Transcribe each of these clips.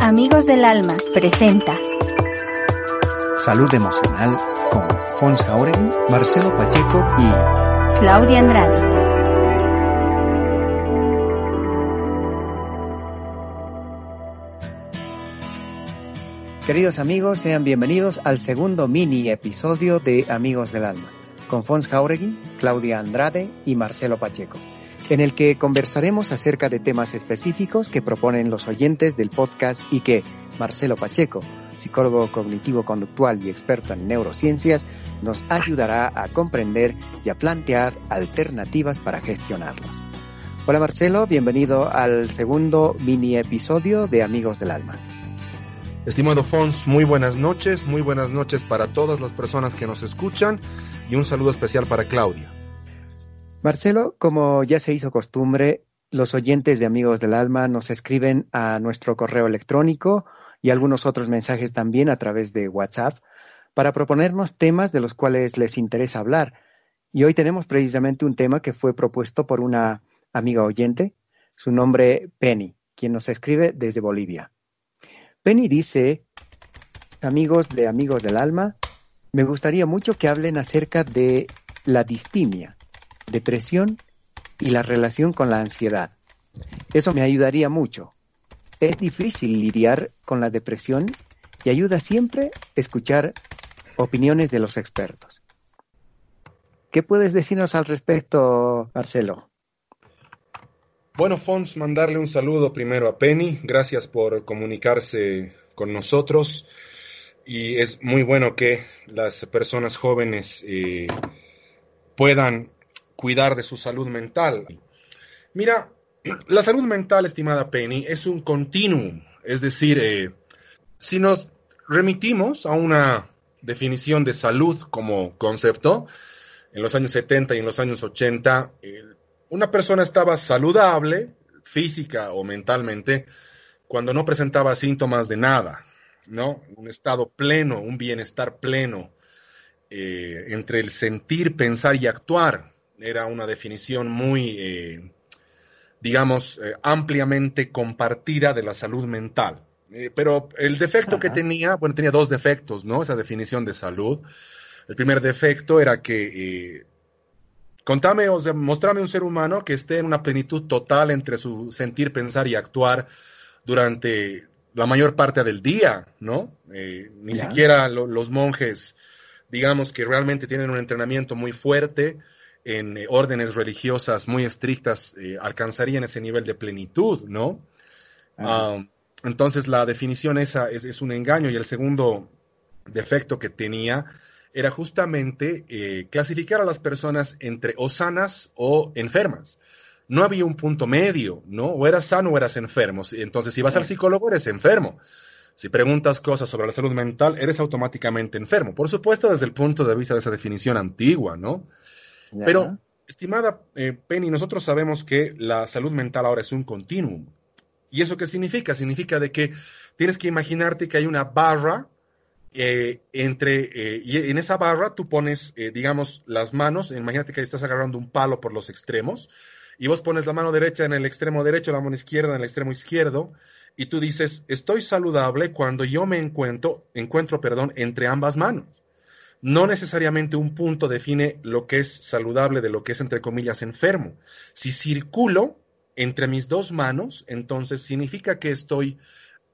Amigos del Alma presenta Salud Emocional con Fons Jauregui, Marcelo Pacheco y Claudia Andrade. Queridos amigos, sean bienvenidos al segundo mini episodio de Amigos del Alma, con Fons Jauregui, Claudia Andrade y Marcelo Pacheco, en el que conversaremos acerca de temas específicos que proponen los oyentes del podcast y que Marcelo Pacheco, psicólogo cognitivo-conductual y experto en neurociencias, nos ayudará a comprender y a plantear alternativas para gestionarlo. Hola Marcelo, bienvenido al segundo mini episodio de Amigos del Alma. Estimado Fons, muy buenas noches, muy buenas noches para todas las personas que nos escuchan y un saludo especial para Claudia. Marcelo, como ya se hizo costumbre, los oyentes de Amigos del Alma nos escriben a nuestro correo electrónico y algunos otros mensajes también a través de WhatsApp para proponernos temas de los cuales les interesa hablar. Y hoy tenemos precisamente un tema que fue propuesto por una amiga oyente, su nombre Penny, quien nos escribe desde Bolivia. Penny dice, amigos de Amigos del Alma, me gustaría mucho que hablen acerca de la distimia, depresión y la relación con la ansiedad. Eso me ayudaría mucho. Es difícil lidiar con la depresión y ayuda siempre escuchar opiniones de los expertos. ¿Qué puedes decirnos al respecto, Marcelo? Bueno, Fons, mandarle un saludo primero a Penny. Gracias por comunicarse con nosotros. Y es muy bueno que las personas jóvenes eh, puedan cuidar de su salud mental. Mira, la salud mental, estimada Penny, es un continuum. Es decir, eh, si nos remitimos a una definición de salud como concepto, en los años 70 y en los años 80, el una persona estaba saludable, física o mentalmente, cuando no presentaba síntomas de nada, ¿no? Un estado pleno, un bienestar pleno, eh, entre el sentir, pensar y actuar. Era una definición muy, eh, digamos, eh, ampliamente compartida de la salud mental. pero el defecto que tenía, bueno, tenía dos defectos, ¿no? Esa definición de salud. El primer defecto era que Contame, o sea, mostrame un ser humano que esté en una plenitud total entre su sentir, pensar y actuar durante la mayor parte del día, ¿no? Eh, ni siquiera los monjes, digamos que realmente tienen un entrenamiento muy fuerte en eh, órdenes religiosas muy estrictas, eh, alcanzarían ese nivel de plenitud, ¿no? Entonces la definición esa es, un engaño y el segundo defecto que tenía era justamente eh, clasificar a las personas entre o sanas o enfermas. No había un punto medio, ¿no? O eras sano o eras enfermo. Entonces, si vas al psicólogo, eres enfermo. Si preguntas cosas sobre la salud mental, eres automáticamente enfermo. Por supuesto, desde el punto de vista de esa definición antigua, ¿no? Pero, estimada eh, Penny, nosotros sabemos que la salud mental ahora es un continuum. ¿Y eso qué significa? Significa de que tienes que imaginarte que hay una barra eh, entre, eh, y en esa barra tú pones, digamos, las manos, imagínate que estás agarrando un palo por los extremos, y vos pones la mano derecha en el extremo derecho, la mano izquierda en el extremo izquierdo, y tú dices, estoy saludable cuando yo me encuentro, encuentro, perdón, entre ambas manos. No necesariamente un punto define lo que es saludable de lo que es, entre comillas, enfermo. Si circulo entre mis dos manos, entonces significa que estoy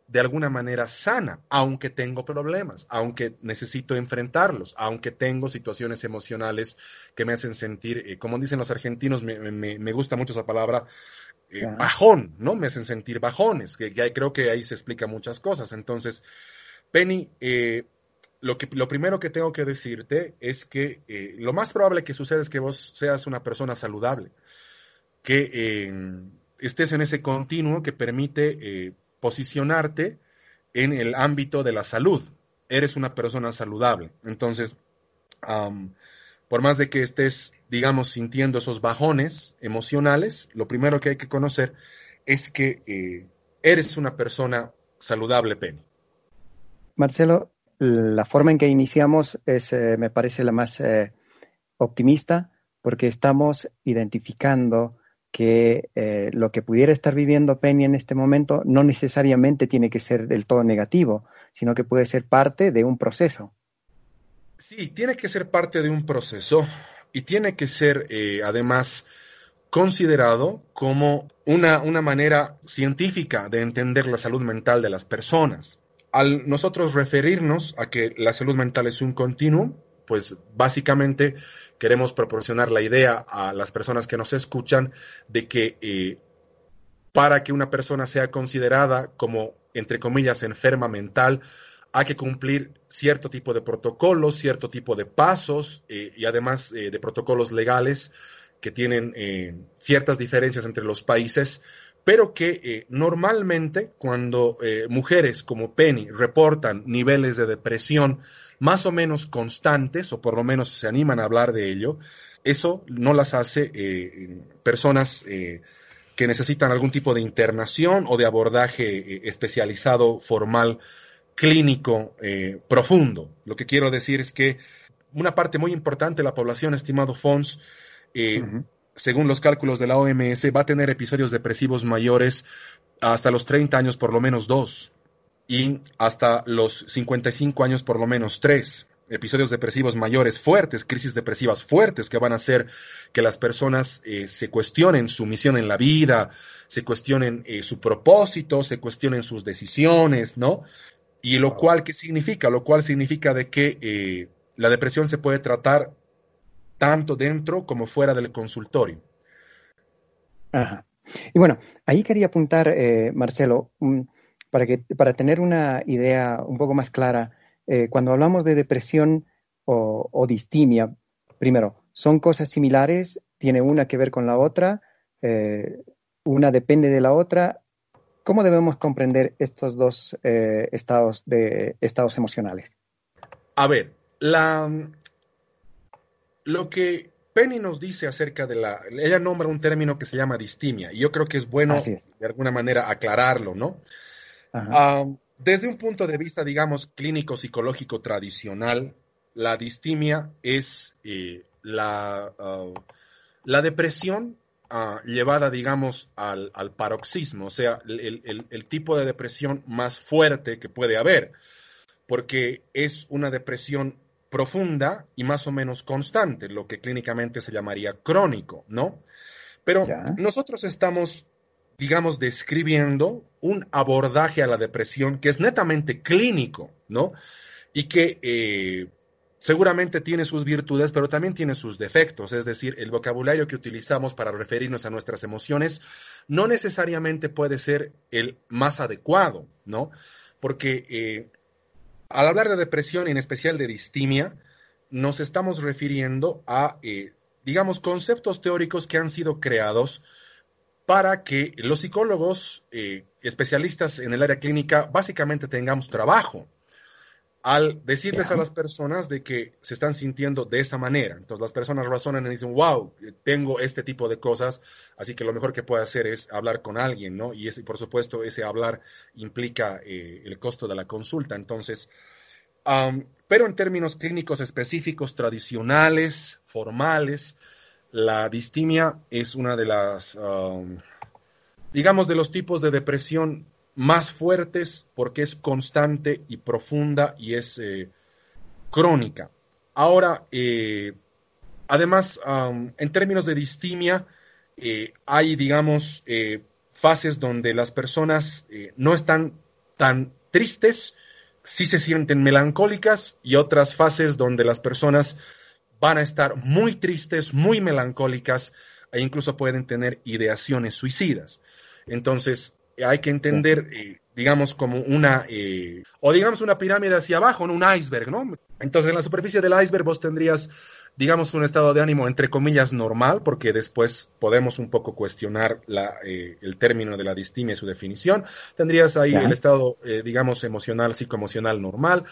de alguna manera sana, aunque tengo problemas, aunque necesito enfrentarlos, aunque tengo situaciones emocionales que me hacen sentir, eh, como dicen los argentinos, me, gusta mucho esa palabra, eh, bajón, ¿no? Me hacen sentir bajones, que, creo que ahí se explica muchas cosas. Entonces, Penny, eh, lo, que, lo primero que tengo que decirte es que lo más probable que suceda es que vos seas una persona saludable, que estés en ese continuo que permite posicionarte en el ámbito de la salud. Eres una persona saludable. Entonces, por más de que estés, digamos, sintiendo esos bajones emocionales, lo primero que hay que conocer es que eh, eres una persona saludable, Penny. Marcelo, la forma en que iniciamos es, eh, me parece, la más eh, optimista porque estamos identificando que eh, lo que pudiera estar viviendo Penny en este momento no necesariamente tiene que ser del todo negativo, sino que puede ser parte de un proceso. Sí, tiene que ser parte de un proceso y tiene que ser además considerado como una, una manera científica de entender la salud mental de las personas. Al nosotros referirnos a que la salud mental es un continuum, pues básicamente queremos proporcionar la idea a las personas que nos escuchan de que eh, para que una persona sea considerada como, entre comillas, enferma mental, hay que cumplir cierto tipo de protocolos, cierto tipo de pasos eh, y además eh, de protocolos legales que tienen ciertas diferencias entre los países, pero que normalmente cuando mujeres como Penny reportan niveles de depresión, más o menos constantes, o por lo menos se animan a hablar de ello, eso no las hace eh, personas eh, que necesitan algún tipo de internación o de abordaje eh, especializado, formal, clínico, profundo. Lo que quiero decir es que una parte muy importante de la población, estimado Fons, según los cálculos de la OMS, va a tener episodios depresivos mayores hasta los 30 años, por lo menos dos y hasta los 55 años por lo menos tres episodios depresivos mayores fuertes, crisis depresivas fuertes que van a hacer que las personas eh, se cuestionen su misión en la vida, se cuestionen eh, su propósito, se cuestionen sus decisiones, ¿no? Y lo cual, ¿qué significa? Lo cual significa de que eh, la depresión se puede tratar tanto dentro como fuera del consultorio. Ajá. Y bueno, ahí quería apuntar, Marcelo, para, que, para tener una idea un poco más clara, eh, cuando hablamos de depresión o, distimia, primero, ¿son cosas similares? ¿Tiene una que ver con la otra? Eh, ¿Una depende de la otra? ¿Cómo debemos comprender estos dos eh, estados, de, estados emocionales? A ver, la, lo que Penny nos dice acerca de la, ella nombra un término que se llama distimia, y yo creo que es bueno de alguna manera aclararlo, ¿no? desde un punto de vista, digamos, clínico psicológico tradicional, la distimia es eh, la, ah, la, depresión ah, llevada, digamos, al, paroxismo, o sea, el, tipo de depresión más fuerte que puede haber, porque es una depresión profunda y más o menos constante, lo que clínicamente se llamaría crónico, ¿no? Pero nosotros estamos digamos, describiendo un abordaje a la depresión que es netamente clínico, ¿no? Y que eh, seguramente tiene sus virtudes, pero también tiene sus defectos. Es decir, el vocabulario que utilizamos para referirnos a nuestras emociones no necesariamente puede ser el más adecuado, ¿no? Porque eh, al hablar de depresión, y en especial de distimia, nos estamos refiriendo a, eh, digamos, conceptos teóricos que han sido creados para que los psicólogos eh, especialistas en el área clínica básicamente tengamos trabajo al decirles a las personas de que se están sintiendo de esa manera. Entonces las personas razonan y dicen, wow, tengo este tipo de cosas, así que lo mejor que puedo hacer es hablar con alguien, ¿no? Y ese, por supuesto ese hablar implica eh, el costo de la consulta. Entonces, pero en términos clínicos específicos, tradicionales, formales, la distimia es una de las, um, digamos, de los tipos de depresión más fuertes porque es constante y profunda y es eh, crónica. Ahora, eh, además, en términos de distimia, eh, hay, digamos, fases donde las personas no están tan tristes, sí se sienten melancólicas y otras fases donde las personas van a estar muy tristes, muy melancólicas e incluso pueden tener ideaciones suicidas. Entonces, hay que entender, eh, digamos, como una, eh, o digamos una pirámide hacia abajo, un iceberg, ¿no? Entonces, en la superficie del iceberg vos tendrías, digamos, un estado de ánimo entre comillas normal, porque después podemos un poco cuestionar la, eh, el término de la distimia y su definición. Tendrías ahí el estado, digamos, emocional, psicoemocional normal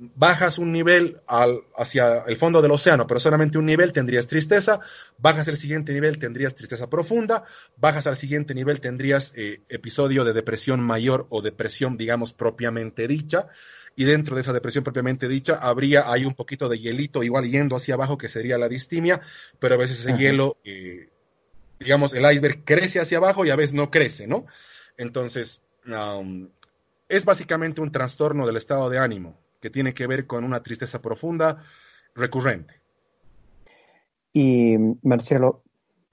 bajas un nivel al, hacia el fondo del océano, pero solamente un nivel tendrías tristeza, bajas el siguiente nivel tendrías tristeza profunda, bajas al siguiente nivel tendrías eh, episodio de depresión mayor o depresión, digamos, propiamente dicha, y dentro de esa depresión propiamente dicha habría un poquito de hielito igual yendo hacia abajo que sería la distimia, pero a veces ese hielo... Eh, digamos, el iceberg crece hacia abajo y a veces no crece, ¿no? Entonces, es básicamente un trastorno del estado de ánimo que tiene que ver con una tristeza profunda recurrente. Y Marcelo,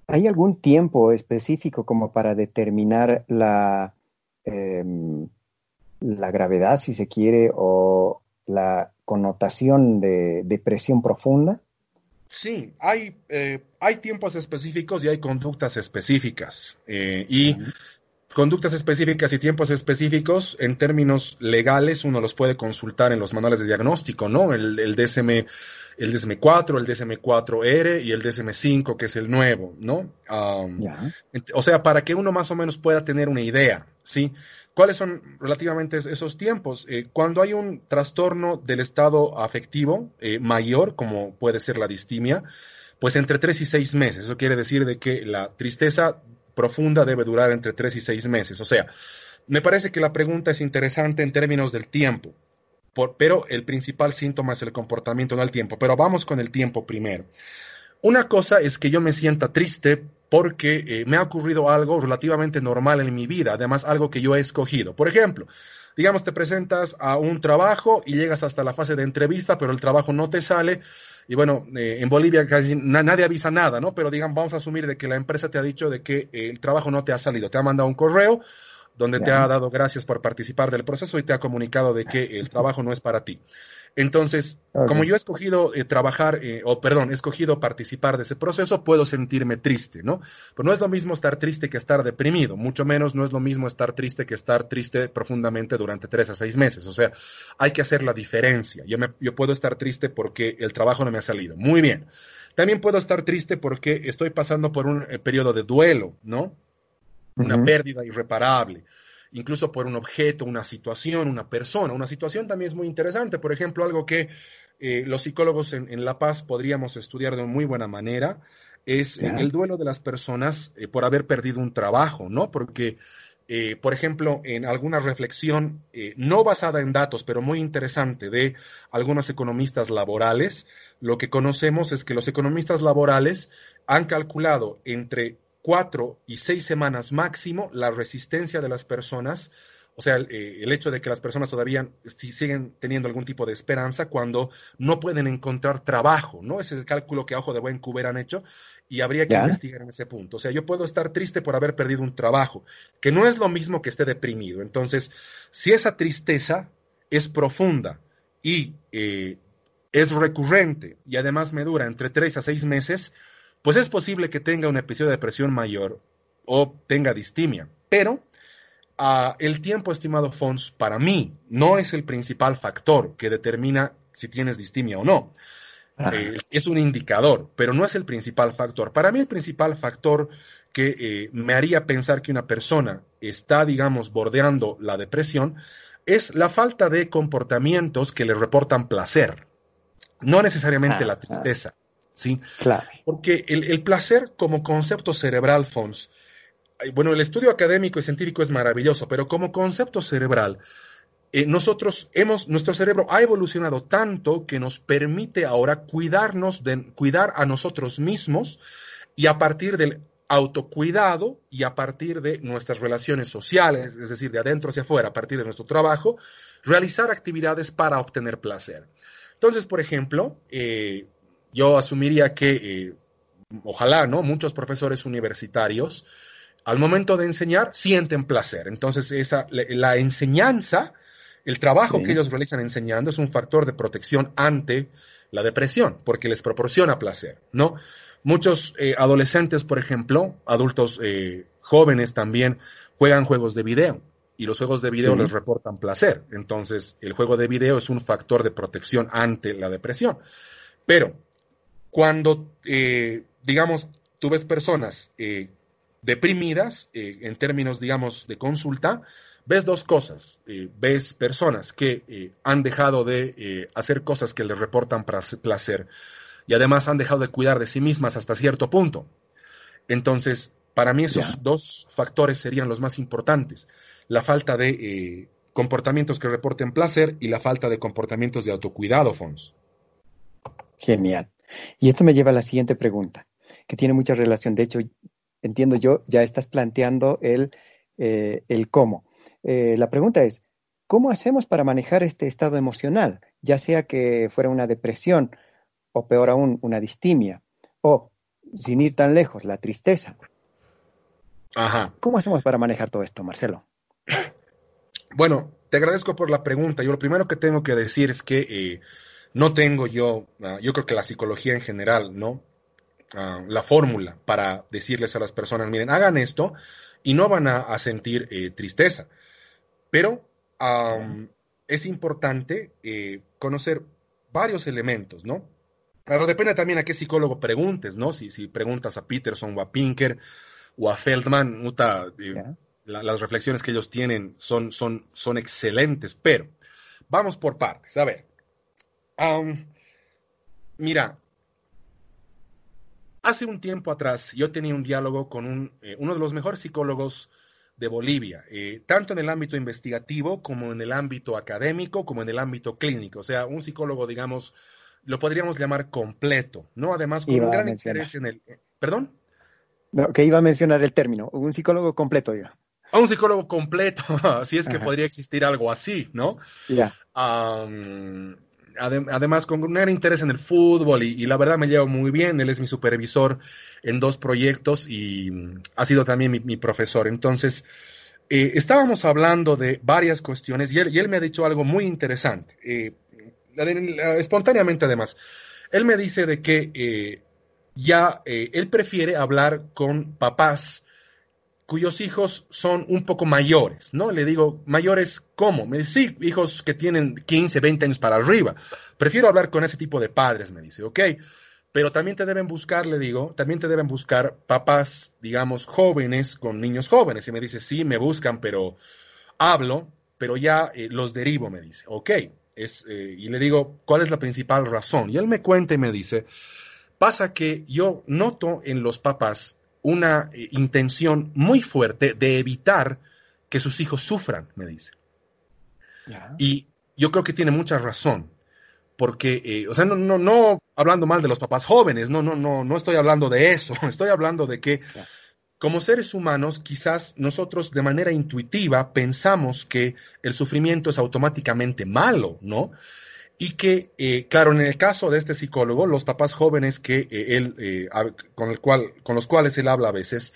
¿hay algún tiempo específico como para determinar la, em, la gravedad, si se quiere, o la connotación de depresión profunda? Sí, hay, eh, hay tiempos específicos y hay conductas específicas. Eh, y conductas específicas y tiempos específicos, en términos legales, uno los puede consultar en los manuales de diagnóstico, ¿no? El, el DSM el DSM-4, el DSM-4R y el DSM-5, que es el nuevo, ¿no? O sea, para que uno más o menos pueda tener una idea, ¿sí? ¿Cuáles son relativamente esos tiempos? Eh, cuando hay un trastorno del estado afectivo eh, mayor, como puede ser la distimia, pues entre tres y seis meses. Eso quiere decir de que la tristeza profunda debe durar entre tres y seis meses. O sea, me parece que la pregunta es interesante en términos del tiempo pero el principal síntoma es el comportamiento, no el tiempo. Pero vamos con el tiempo primero. Una cosa es que yo me sienta triste porque eh, me ha ocurrido algo relativamente normal en mi vida, además algo que yo he escogido. Por ejemplo, digamos, te presentas a un trabajo y llegas hasta la fase de entrevista, pero el trabajo no te sale. Y bueno, eh, en Bolivia casi nadie avisa nada, ¿no? Pero digamos, vamos a asumir de que la empresa te ha dicho de que el trabajo no te ha salido, te ha mandado un correo donde te ha dado gracias por participar del proceso y te ha comunicado de que el trabajo no es para ti. Entonces, como yo he escogido eh, trabajar, eh, o perdón, he escogido participar de ese proceso, puedo sentirme triste, ¿no? Pero no es lo mismo estar triste que estar deprimido, mucho menos no es lo mismo estar triste que estar triste profundamente durante tres a seis meses. O sea, hay que hacer la diferencia. Yo, me, yo puedo estar triste porque el trabajo no me ha salido. Muy bien. También puedo estar triste porque estoy pasando por un eh, periodo de duelo, ¿no? una pérdida irreparable, incluso por un objeto, una situación, una persona. Una situación también es muy interesante, por ejemplo, algo que eh, los psicólogos en, La Paz podríamos estudiar de muy buena manera, es eh, el duelo de las personas eh, por haber perdido un trabajo, ¿no? Porque, por ejemplo, en alguna reflexión no basada en datos, pero muy interesante de algunos economistas laborales, lo que conocemos es que los economistas laborales han calculado entre cuatro y seis semanas máximo la resistencia de las personas, o sea, eh, el, hecho de que las personas todavía siguen teniendo algún tipo de esperanza cuando no pueden encontrar trabajo, ¿no? Ese es el cálculo que a ojo de buen cuber han hecho y habría que investigar en ese punto. O sea, yo puedo estar triste por haber perdido un trabajo, que no es lo mismo que esté deprimido. Entonces, si esa tristeza es profunda y eh, es recurrente y además me dura entre tres a seis meses, pues es posible que tenga un episodio de depresión mayor o tenga distimia. Pero ah, el tiempo estimado Fons para mí no es el principal factor que determina si tienes distimia o no. Ah. Eh, es un indicador, pero no es el principal factor. Para mí el principal factor que eh, me haría pensar que una persona está, digamos, bordeando la depresión es la falta de comportamientos que le reportan placer, no necesariamente ah, la tristeza. ¿Sí? Claro. Porque el, placer como concepto cerebral, Fons, bueno, el estudio académico y científico es maravilloso, pero como concepto cerebral, eh, nosotros hemos, nuestro cerebro ha evolucionado tanto que nos permite ahora cuidarnos, de, cuidar a nosotros mismos y a partir del autocuidado y a partir de nuestras relaciones sociales, es decir, de adentro hacia afuera, a partir de nuestro trabajo, realizar actividades para obtener placer. Entonces, por ejemplo, eh, yo asumiría que, eh, ojalá, ¿no? Muchos profesores universitarios, al momento de enseñar, sienten placer. Entonces, esa, la, enseñanza, el trabajo que ellos realizan enseñando es un factor de protección ante la depresión, porque les proporciona placer, ¿no? Muchos eh, adolescentes, por ejemplo, adultos eh, jóvenes también, juegan juegos de video y los juegos de video les reportan placer. Entonces, el juego de video es un factor de protección ante la depresión. Pero cuando, eh, digamos, tú ves personas eh, deprimidas, eh, en términos, digamos, de consulta, ves dos cosas. ves personas que han dejado de hacer cosas que les reportan placer y además han dejado de cuidar de sí mismas hasta cierto punto. Entonces, para mí esos dos factores serían los más importantes. La falta de comportamientos que reporten placer y la falta de comportamientos de autocuidado, Fons. Genial. Y esto me lleva a la siguiente pregunta, que tiene mucha relación. De hecho, entiendo yo, ya estás planteando el, eh, el cómo. Eh, la pregunta es, ¿cómo hacemos para manejar este estado emocional? Ya sea que fuera una depresión o peor aún, una distimia, o, sin ir tan lejos, la tristeza. Ajá. ¿Cómo hacemos para manejar todo esto, Marcelo? Bueno, te agradezco por la pregunta. Yo lo primero que tengo que decir es que eh, no tengo yo, uh, yo creo que la psicología en general, ¿no? Uh, la fórmula para decirles a las personas, miren, hagan esto y no van a, a sentir eh, tristeza. Pero um, es importante eh, conocer varios elementos, ¿no? Claro, depende también a qué psicólogo preguntes, ¿no? Si, si preguntas a Peterson o a Pinker o a Feldman, eh, yeah. la, las reflexiones que ellos tienen son, son, son excelentes, pero vamos por partes. A ver, um, mira, hace un tiempo atrás yo tenía un diálogo con un, eh, uno de los mejores psicólogos de Bolivia, eh, tanto en el ámbito investigativo como en el ámbito académico, como en el ámbito clínico. O sea, un psicólogo, digamos, lo podríamos llamar completo, ¿no? Además, con Iba un gran interés en el... ¿Perdón? No, que iba a mencionar el término, un psicólogo completo, yo. A un psicólogo completo, si es que Ajá. podría existir algo así, ¿no? Ya, ade- además, con un gran interés en el fútbol y, la verdad me llevo muy bien. Él es mi supervisor en dos proyectos y mm, ha sido también mi, profesor. Entonces, eh, estábamos hablando de varias cuestiones y él, me ha dicho algo muy interesante, eh, espontáneamente además. Él me dice de que eh, ya él prefiere hablar con papás cuyos hijos son un poco mayores, ¿no? Le digo, ¿mayores cómo? Me dice, sí, hijos que tienen 15, 20 años para arriba. Prefiero hablar con ese tipo de padres, me dice, ok. Pero también te deben buscar, le digo, también te deben buscar papás, digamos, jóvenes con niños jóvenes. Y me dice, sí, me buscan, pero hablo, pero ya eh, los derivo, me dice, ok. Es, eh, y le digo, ¿cuál es la principal razón? Y él me cuenta y me dice, pasa que yo noto en los papás una eh, intención muy fuerte de evitar que sus hijos sufran, me dice. Y yo creo que tiene mucha razón, porque, eh, o sea, no, no, no hablando mal de los papás jóvenes, no, no, no, no estoy hablando de eso, estoy hablando de que como seres humanos, quizás nosotros de manera intuitiva pensamos que el sufrimiento es automáticamente malo, ¿no? Y que, eh, claro, en el caso de este psicólogo, los papás jóvenes que eh, él, eh, con, el cual, con los cuales él habla a veces,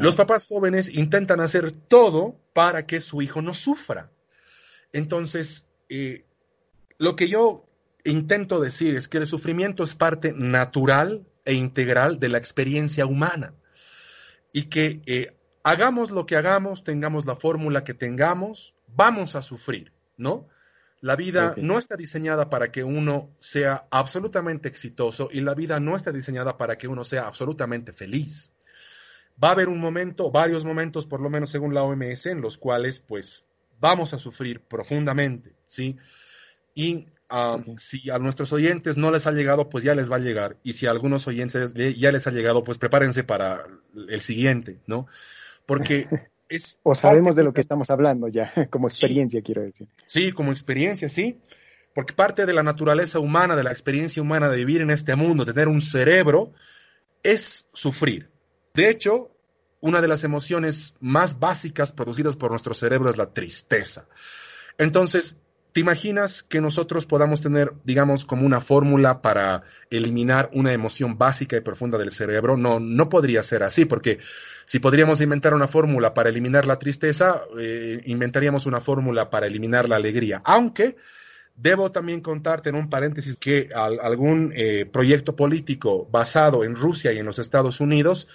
los papás jóvenes intentan hacer todo para que su hijo no sufra. Entonces, lo que yo intento decir es que el sufrimiento es parte natural e integral de la experiencia humana y que hagamos lo que hagamos, tengamos la fórmula que tengamos, vamos a sufrir, ¿no? La vida no está diseñada para que uno sea absolutamente exitoso y la vida no está diseñada para que uno sea absolutamente feliz. Va a haber un momento, varios momentos, por lo menos según la OMS, en los cuales pues vamos a sufrir profundamente, ¿sí? Y Ok. si a nuestros oyentes no les ha llegado, pues ya les va a llegar. Y si a algunos oyentes ya les ha llegado, pues prepárense para el siguiente, ¿no? Porque es... o sabemos de lo que estamos hablando ya, como experiencia, quiero decir. Sí, como experiencia, sí. Porque parte de la naturaleza humana, de la experiencia humana de vivir en este mundo, tener un cerebro, es sufrir. De hecho, una de las emociones más básicas producidas por nuestro cerebro es la tristeza. Entonces, ¿te imaginas que nosotros podamos tener, digamos, como una fórmula para eliminar una emoción básica y profunda del cerebro? No, no podría ser así, porque si podríamos inventar una fórmula para eliminar la tristeza, eh, inventaríamos una fórmula para eliminar la alegría. Aunque debo también contarte en un paréntesis que al- algún eh, proyecto político basado en Rusia y en los Estados Unidos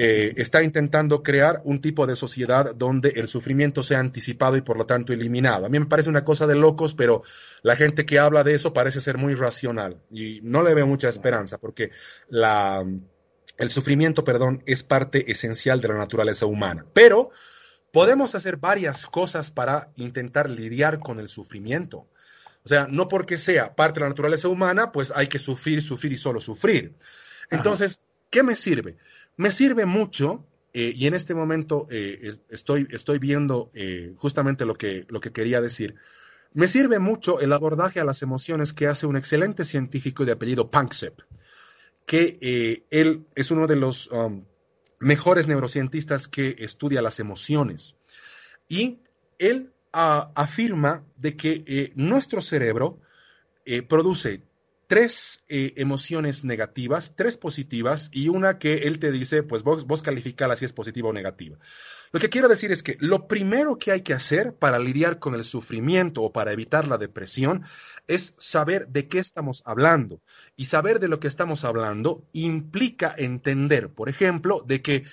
eh, está intentando crear un tipo de sociedad donde el sufrimiento sea anticipado y por lo tanto eliminado. A mí me parece una cosa de locos, pero la gente que habla de eso parece ser muy racional y no le veo mucha esperanza porque la, el sufrimiento, perdón, es parte esencial de la naturaleza humana. Pero podemos hacer varias cosas para intentar lidiar con el sufrimiento. O sea, no porque sea parte de la naturaleza humana, pues hay que sufrir, sufrir y solo sufrir. Entonces, ¿qué me sirve? Me sirve mucho, eh, y en este momento eh, es- estoy, estoy viendo eh, justamente lo que, lo que quería decir. Me sirve mucho el abordaje a las emociones que hace un excelente científico de apellido Panksepp, que él es uno de los um, mejores neurocientistas que estudia las emociones. Y él ah, afirma de que nuestro cerebro produce tres eh, emociones negativas, tres positivas y una que él te dice, pues vos, vos calificala si es positiva o negativa. Lo que quiero decir es que lo primero que hay que hacer para lidiar con el sufrimiento o para evitar la depresión es saber de qué estamos hablando. Y saber de lo que estamos hablando implica entender, por ejemplo, de que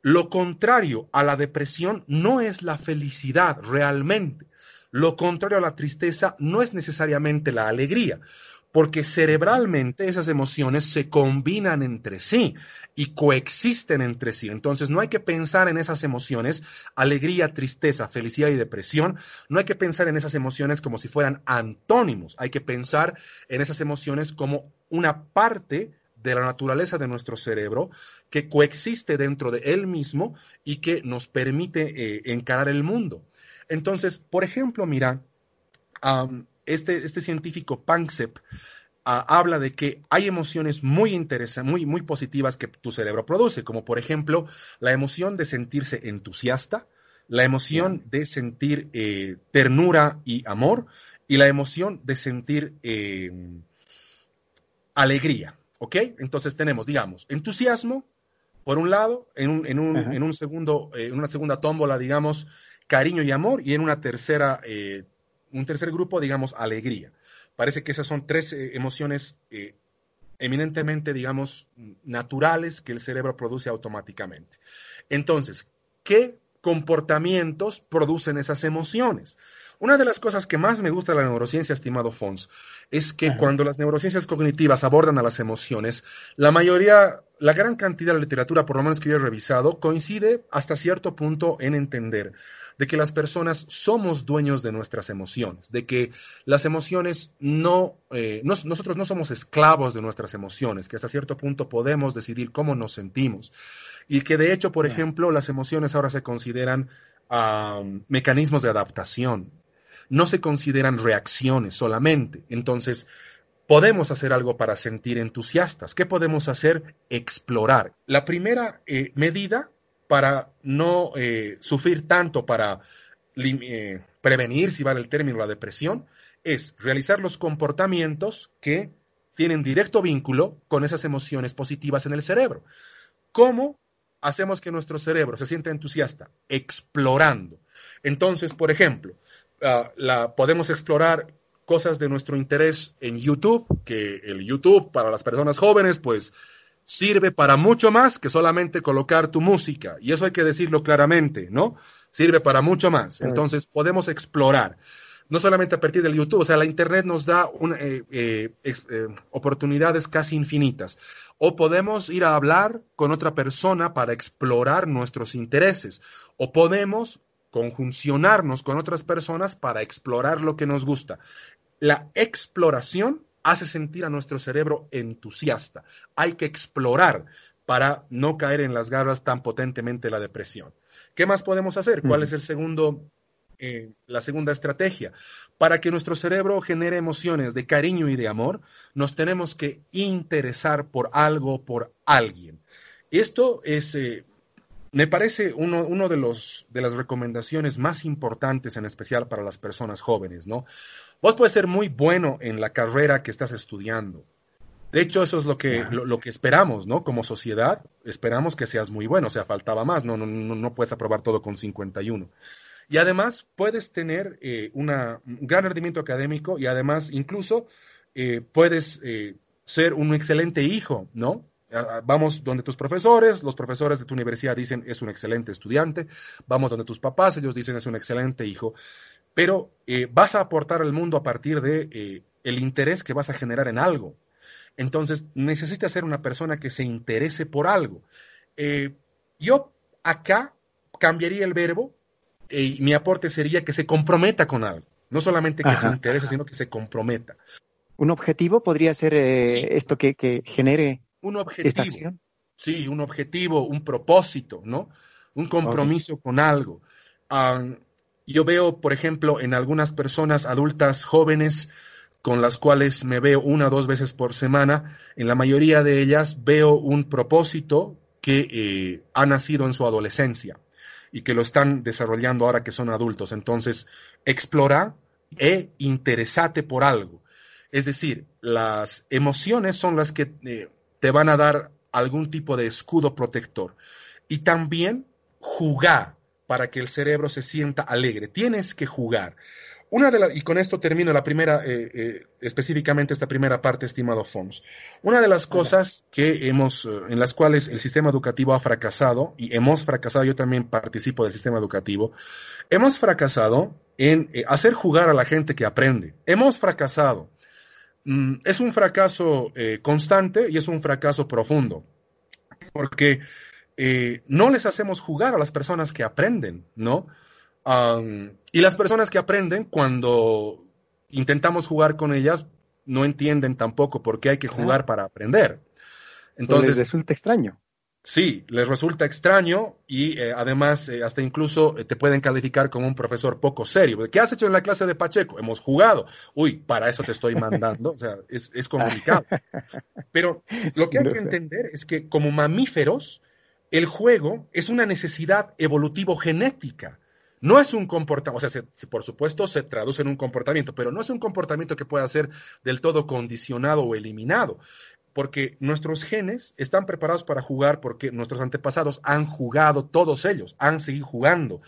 lo contrario a la depresión no es la felicidad realmente. Lo contrario a la tristeza no es necesariamente la alegría porque cerebralmente esas emociones se combinan entre sí y coexisten entre sí. Entonces no hay que pensar en esas emociones, alegría, tristeza, felicidad y depresión, no hay que pensar en esas emociones como si fueran antónimos, hay que pensar en esas emociones como una parte de la naturaleza de nuestro cerebro que coexiste dentro de él mismo y que nos permite eh, encarar el mundo. Entonces, por ejemplo, mira, este, este científico Panksepp ah, habla de que hay emociones muy interesantes, muy, muy positivas que tu cerebro produce, como por ejemplo la emoción de sentirse entusiasta, la emoción de sentir eh, ternura y amor y la emoción de sentir em, alegría. ¿Ok? Entonces tenemos, digamos, entusiasmo, por un lado, en un, en un, en un segundo, en una segunda tómbola, digamos, cariño y amor, y en una tercera eh, un tercer grupo, digamos, alegría. Parece que esas son tres eh, emociones eh, eminentemente, digamos, naturales que el cerebro produce automáticamente. Entonces, ¿qué comportamientos producen esas emociones? Una de las cosas que más me gusta de la neurociencia, estimado Fons, es que cuando las neurociencias cognitivas abordan a las emociones, la mayoría, la gran cantidad de literatura, por lo menos que yo he revisado, coincide hasta cierto punto en entender de que las personas somos dueños de nuestras emociones, de que las emociones no, eh, nosotros no somos esclavos de nuestras emociones, que hasta cierto punto podemos decidir cómo nos sentimos. Y que de hecho, por ejemplo, las emociones ahora se consideran mecanismos de adaptación, no se consideran reacciones solamente. Entonces, podemos hacer algo para sentir entusiastas. ¿Qué podemos hacer? Explorar. La primera eh, medida para no eh, sufrir tanto, para eh, prevenir, si vale el término, la depresión, es realizar los comportamientos que tienen directo vínculo con esas emociones positivas en el cerebro. ¿Cómo hacemos que nuestro cerebro se sienta entusiasta? Explorando. Entonces, por ejemplo, ah, la, podemos explorar cosas de nuestro interés en YouTube, que el YouTube para las personas jóvenes, pues sirve para mucho más que solamente colocar tu música. Y eso hay que decirlo claramente, ¿no? Sirve para mucho más. Entonces podemos explorar, no solamente a partir del YouTube, o sea, la Internet nos da eh, eh, eh, oportunidades casi infinitas. O podemos ir a hablar con otra persona para explorar nuestros intereses. O podemos conjuncionarnos con otras personas para explorar lo que nos gusta. La exploración hace sentir a nuestro cerebro entusiasta. Hay que explorar para no caer en las garras tan potentemente la depresión. ¿Qué más podemos hacer? ¿Cuál es el segundo, eh, la segunda estrategia? Para que nuestro cerebro genere emociones de cariño y de amor, nos tenemos que interesar por algo, por alguien. Esto es, eh, me parece uno, uno de, los, de las recomendaciones más importantes, en especial para las personas jóvenes, ¿no? Vos puedes ser muy bueno en la carrera que estás estudiando. De hecho, eso es lo que, lo, que esperamos, ¿no? Como sociedad, esperamos que seas muy bueno, o sea, faltaba más, no, no, no puedes aprobar todo con 51. Y además puedes tener eh, una, un gran rendimiento académico y además incluso eh, puedes eh, ser un excelente hijo, ¿no? Vamos donde tus profesores, los profesores de tu universidad dicen es un excelente estudiante, vamos donde tus papás, ellos dicen es un excelente hijo pero eh, vas a aportar al mundo a partir de eh, el interés que vas a generar en algo. Entonces, necesitas ser una persona que se interese por algo. Eh, yo acá cambiaría el verbo y mi aporte sería que se comprometa con algo. No solamente que se interese, sino que se comprometa. ¿Un objetivo podría ser esto que, genere un objetivo, Sí, un objetivo, un propósito, ¿no? Un compromiso con algo. Yo veo, por ejemplo, en algunas personas adultas jóvenes con las cuales me veo una o dos veces por semana, en la mayoría de ellas veo un propósito que eh, ha nacido en su adolescencia y que lo están desarrollando ahora que son adultos. Entonces, explora e interesate por algo. Es decir, las emociones son las que eh, te van a dar algún tipo de escudo protector. Y también jugar para que el cerebro se sienta alegre. Tienes que jugar. Una de y con esto termino la primera, eh, eh, específicamente esta primera parte, estimado Fons. Una de las cosas que hemos, eh, en las cuales el sistema educativo ha fracasado, y hemos fracasado, yo también participo del sistema educativo, hemos fracasado en hacer jugar a la gente que aprende. Hemos fracasado. Mm, es un fracaso constante y es un fracaso profundo. Porque no les hacemos jugar a las personas que aprenden, ¿no? y las personas que aprenden, cuando intentamos jugar con ellas, no entienden tampoco por qué hay que jugar para aprender. Entonces, les resulta extraño. Sí, les resulta extraño y eh, además eh, hasta incluso eh, te pueden calificar como un profesor poco serio. ¿Qué has hecho en la clase de Pacheco? Hemos jugado. Uy, para eso te estoy mandando. O sea, es, es complicado. Pero lo que hay que entender es que como mamíferos, el juego es una necesidad evolutivo-genética. No es un comportamiento, o sea, por supuesto se traduce en un comportamiento, pero no es un comportamiento que pueda ser del todo condicionado o eliminado, porque nuestros genes están preparados para jugar porque nuestros antepasados han jugado, todos ellos han seguido jugando.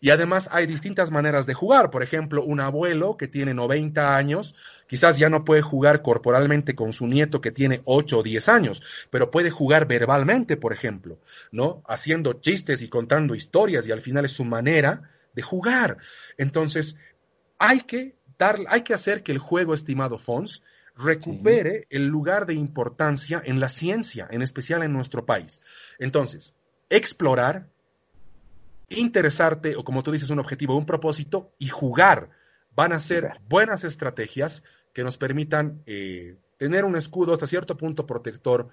Y además hay distintas maneras de jugar. Por ejemplo, un abuelo que tiene 90 años, quizás ya no puede jugar corporalmente con su nieto que tiene 8 o 10 años, pero puede jugar verbalmente, por ejemplo, ¿no? Haciendo chistes y contando historias y al final es su manera de jugar. Entonces, hay que dar, hay que hacer que el juego, estimado Fons, recupere el lugar de importancia en la ciencia, en especial en nuestro país. Entonces, explorar, interesarte, o como tú dices, un objetivo, un propósito, y jugar van a ser buenas estrategias que nos permitan eh, tener un escudo hasta cierto punto protector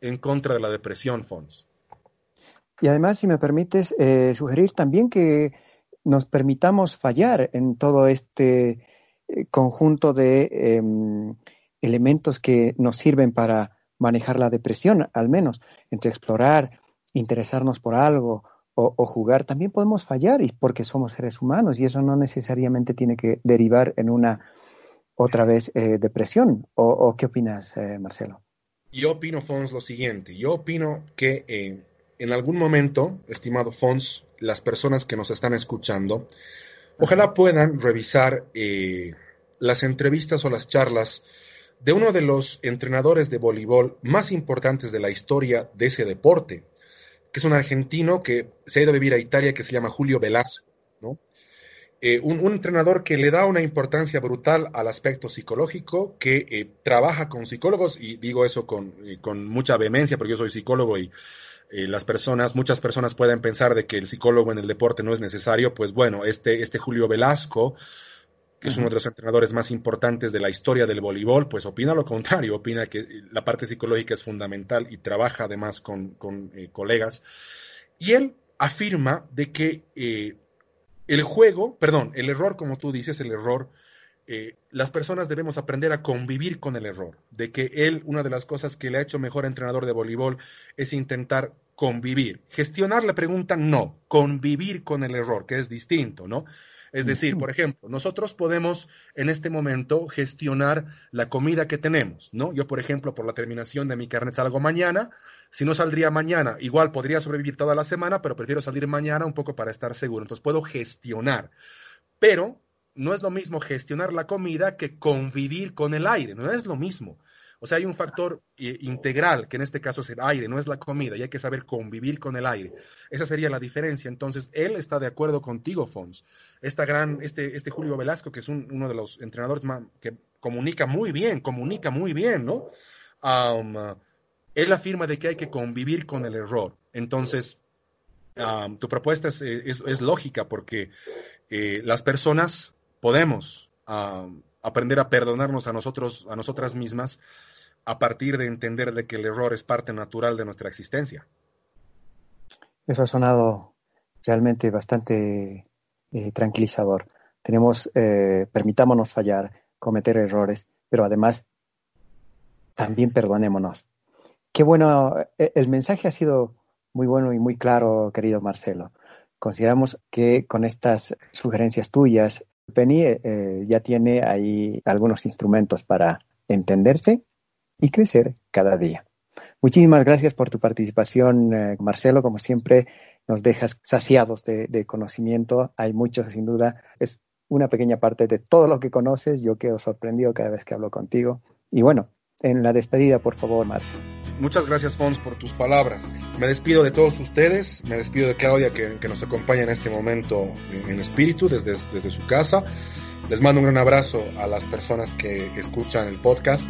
en contra de la depresión, Fons. Y además, si me permites eh, sugerir también que nos permitamos fallar en todo este eh, conjunto de em, elementos que nos sirven para manejar la depresión, al menos, entre explorar, interesarnos por algo o, jugar, también podemos fallar y porque somos seres humanos y eso no necesariamente tiene que derivar en una otra vez eh, depresión. O, qué opinas, eh, Marcelo? Yo opino, Fons, lo siguiente. Yo opino que en algún momento, estimado Fons, las personas que nos están escuchando, ojalá puedan revisar eh, las entrevistas o las charlas de uno de los entrenadores de voleibol más importantes de la historia de ese deporte, que es un argentino que se ha ido a vivir a Italia, que se llama Julio Velasco, ¿no? Eh, un, entrenador que le da una importancia brutal al aspecto psicológico, que eh, trabaja con psicólogos, y digo eso con, con mucha vehemencia, porque yo soy psicólogo y eh, las personas, muchas personas pueden pensar de que el psicólogo en el deporte no es necesario, pues bueno, este, este Julio Velasco, que es uno de los entrenadores más importantes de la historia del voleibol, pues opina lo contrario, opina que la parte psicológica es fundamental y trabaja además con, eh, colegas. Y él afirma de que eh, el juego, perdón, el error, como tú dices, el error eh, las personas debemos aprender a convivir con el error, de que él, una de las cosas que le ha hecho mejor entrenador de voleibol es intentar convivir. Gestionar la pregunta, no, convivir con el error, que es distinto, ¿no? Es decir, por ejemplo, nosotros podemos en este momento gestionar la comida que tenemos, ¿no? Yo, por ejemplo, por la terminación de mi carnet salgo mañana, si no saldría mañana, igual podría sobrevivir toda la semana, pero prefiero salir mañana un poco para estar seguro. Entonces puedo gestionar. Pero no es lo mismo gestionar la comida que convivir con el aire, no es lo mismo. O sea, hay un factor eh, integral, que en este caso es el aire, no es la comida, y hay que saber convivir con el aire. Esa sería la diferencia. Entonces, él está de acuerdo contigo, Fons. Esta gran, este, este Julio Velasco, que es uno de los entrenadores que comunica muy bien, comunica muy bien, ¿no? Um, él afirma de que hay que convivir con el error. Entonces, um, tu propuesta es, lógica porque eh, las personas podemos aprender a perdonarnos a nosotros, a nosotras mismas, a partir de entender de que el error es parte natural de nuestra existencia. Eso ha sonado realmente bastante eh, tranquilizador. Tenemos, eh, permitámonos fallar, cometer errores, pero además también perdonémonos. Qué bueno, eh, el mensaje ha sido Muy bueno y muy claro, querido Marcelo. Consideramos que con estas sugerencias tuyas, Penny eh, ya tiene ahí algunos instrumentos para entenderse y crecer cada día. Muchísimas gracias por tu participación, eh, Marcelo. Como siempre, nos dejas saciados de, conocimiento. Hay mucho, sin duda. Es una pequeña parte de todo lo que conoces. Yo quedo sorprendido cada vez que hablo contigo. Y bueno, en la despedida, por favor, Marcelo. Muchas gracias, Fons, por tus palabras. Me despido de todos ustedes, me despido de Claudia, que, nos acompaña en este momento en, espíritu desde su casa. Les mando un gran abrazo a las personas que escuchan el podcast.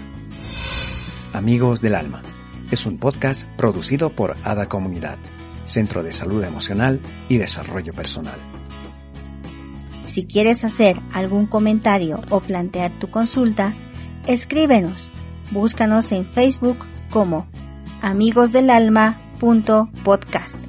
Amigos del Alma es un podcast producido por ADA Comunidad, Centro de Salud Emocional y Desarrollo Personal. Si quieres hacer algún comentario o plantear tu consulta, escríbenos. Búscanos en Facebook como amigosdelalma.podcast.